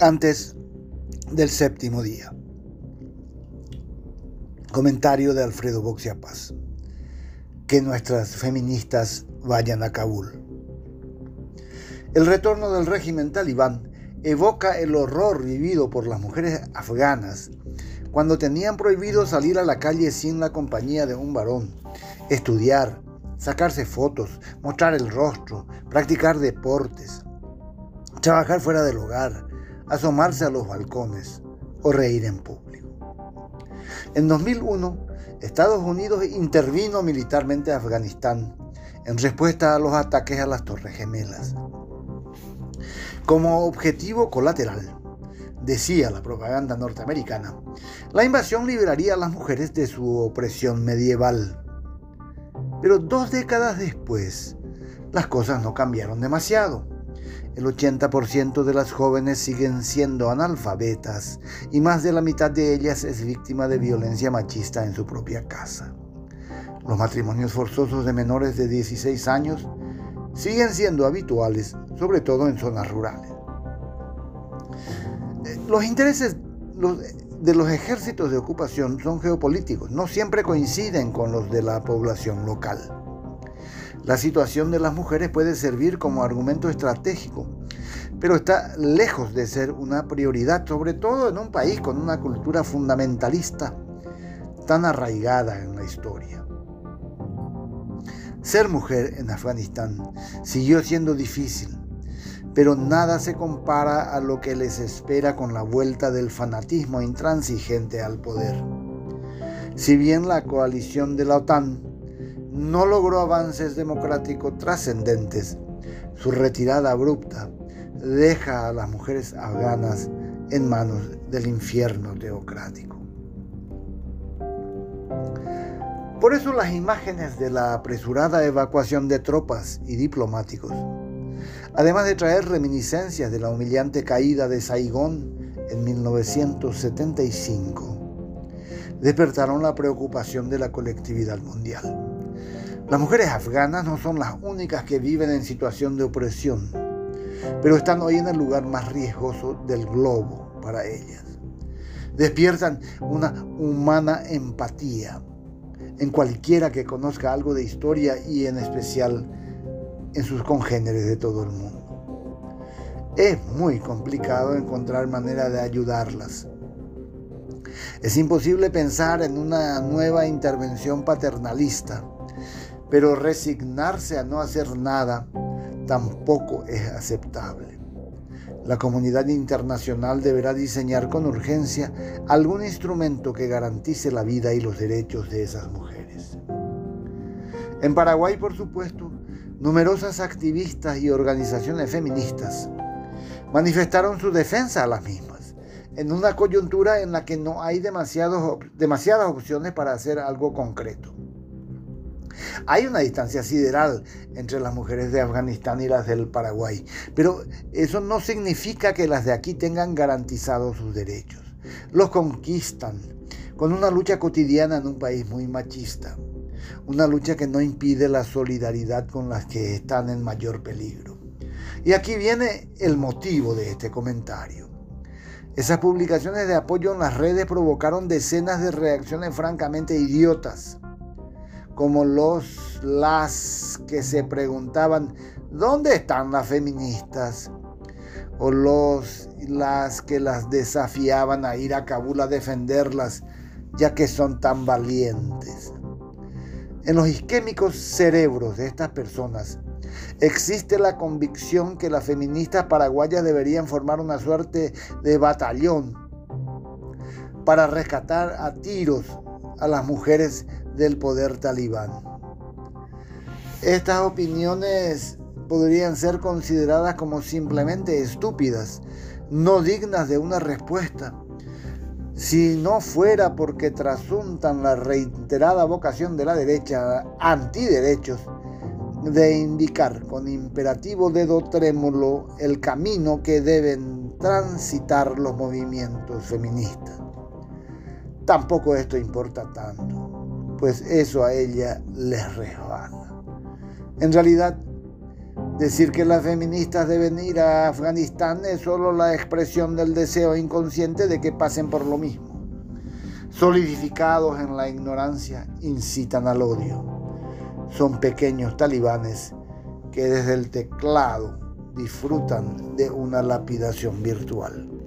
antes del séptimo día. Comentario de Alfredo Boxia Paz. Que nuestras feministas vayan a Kabul. El retorno del régimen talibán evoca el horror vivido por las mujeres afganas cuando tenían prohibido salir a la calle sin la compañía de un varón, estudiar, sacarse fotos, mostrar el rostro, practicar deportes, trabajar fuera del hogar, asomarse a los balcones o reír en público. En 2001, Estados Unidos intervino militarmente a Afganistán en respuesta a los ataques a las Torres Gemelas. Como objetivo colateral, decía la propaganda norteamericana, la invasión liberaría a las mujeres de su opresión medieval. Pero dos décadas después, las cosas no cambiaron demasiado. El 80% de las jóvenes siguen siendo analfabetas y más de la mitad de ellas es víctima de violencia machista en su propia casa. Los matrimonios forzosos de menores de 16 años siguen siendo habituales, sobre todo en zonas rurales. Eh, los intereses de los ejércitos de ocupación son geopolíticos, no siempre coinciden con los de la población local. La situación de las mujeres puede servir como argumento estratégico, pero está lejos de ser una prioridad, sobre todo en un país con una cultura fundamentalista tan arraigada en la historia. Ser mujer en Afganistán siguió siendo difícil, pero nada se compara a lo que les espera con la vuelta del fanatismo intransigente al poder. Si bien la coalición de la OTAN no logró avances democráticos trascendentes. Su retirada abrupta deja a las mujeres afganas en manos del infierno teocrático. Por eso las imágenes de la apresurada evacuación de tropas y diplomáticos, además de traer reminiscencias de la humillante caída de Saigón en 1975, despertaron la preocupación de la colectividad mundial. Las mujeres afganas no son las únicas que viven en situación de opresión, pero están hoy en el lugar más riesgoso del globo para ellas. Despiertan una humana empatía en cualquiera que conozca algo de historia y en especial en sus congéneres de todo el mundo. Es muy complicado encontrar manera de ayudarlas. Es imposible pensar en una nueva intervención paternalista pero resignarse a no hacer nada tampoco es aceptable. La comunidad internacional deberá diseñar con urgencia algún instrumento que garantice la vida y los derechos de esas mujeres. En Paraguay, por supuesto, numerosas activistas y organizaciones feministas manifestaron su defensa a las mismas, en una coyuntura en la que no hay demasiadas opciones para hacer algo concreto. Hay una distancia sideral entre las mujeres de Afganistán y las del Paraguay, pero eso no significa que las de aquí tengan garantizados sus derechos. Los conquistan con una lucha cotidiana en un país muy machista, una lucha que no impide la solidaridad con las que están en mayor peligro. Y aquí viene el motivo de este comentario. Esas publicaciones de apoyo en las redes provocaron decenas de reacciones francamente idiotas como los las que se preguntaban ¿dónde están las feministas? o los las que las desafiaban a ir a Kabul a defenderlas ya que son tan valientes. En los isquémicos cerebros de estas personas existe la convicción que las feministas paraguayas deberían formar una suerte de batallón para rescatar a tiros a las mujeres del poder talibán. Estas opiniones podrían ser consideradas como simplemente estúpidas, no dignas de una respuesta, si no fuera porque trasuntan la reiterada vocación de la derecha antiderechos de indicar con imperativo dedo trémulo el camino que deben transitar los movimientos feministas. Tampoco esto importa tanto pues eso a ella les resbala. En realidad, Decir que las feministas deben ir a Afganistán es solo la expresión del deseo inconsciente de que pasen por lo mismo. Solidificados en la ignorancia, incitan al odio. Son pequeños talibanes que desde el teclado disfrutan de una lapidación virtual.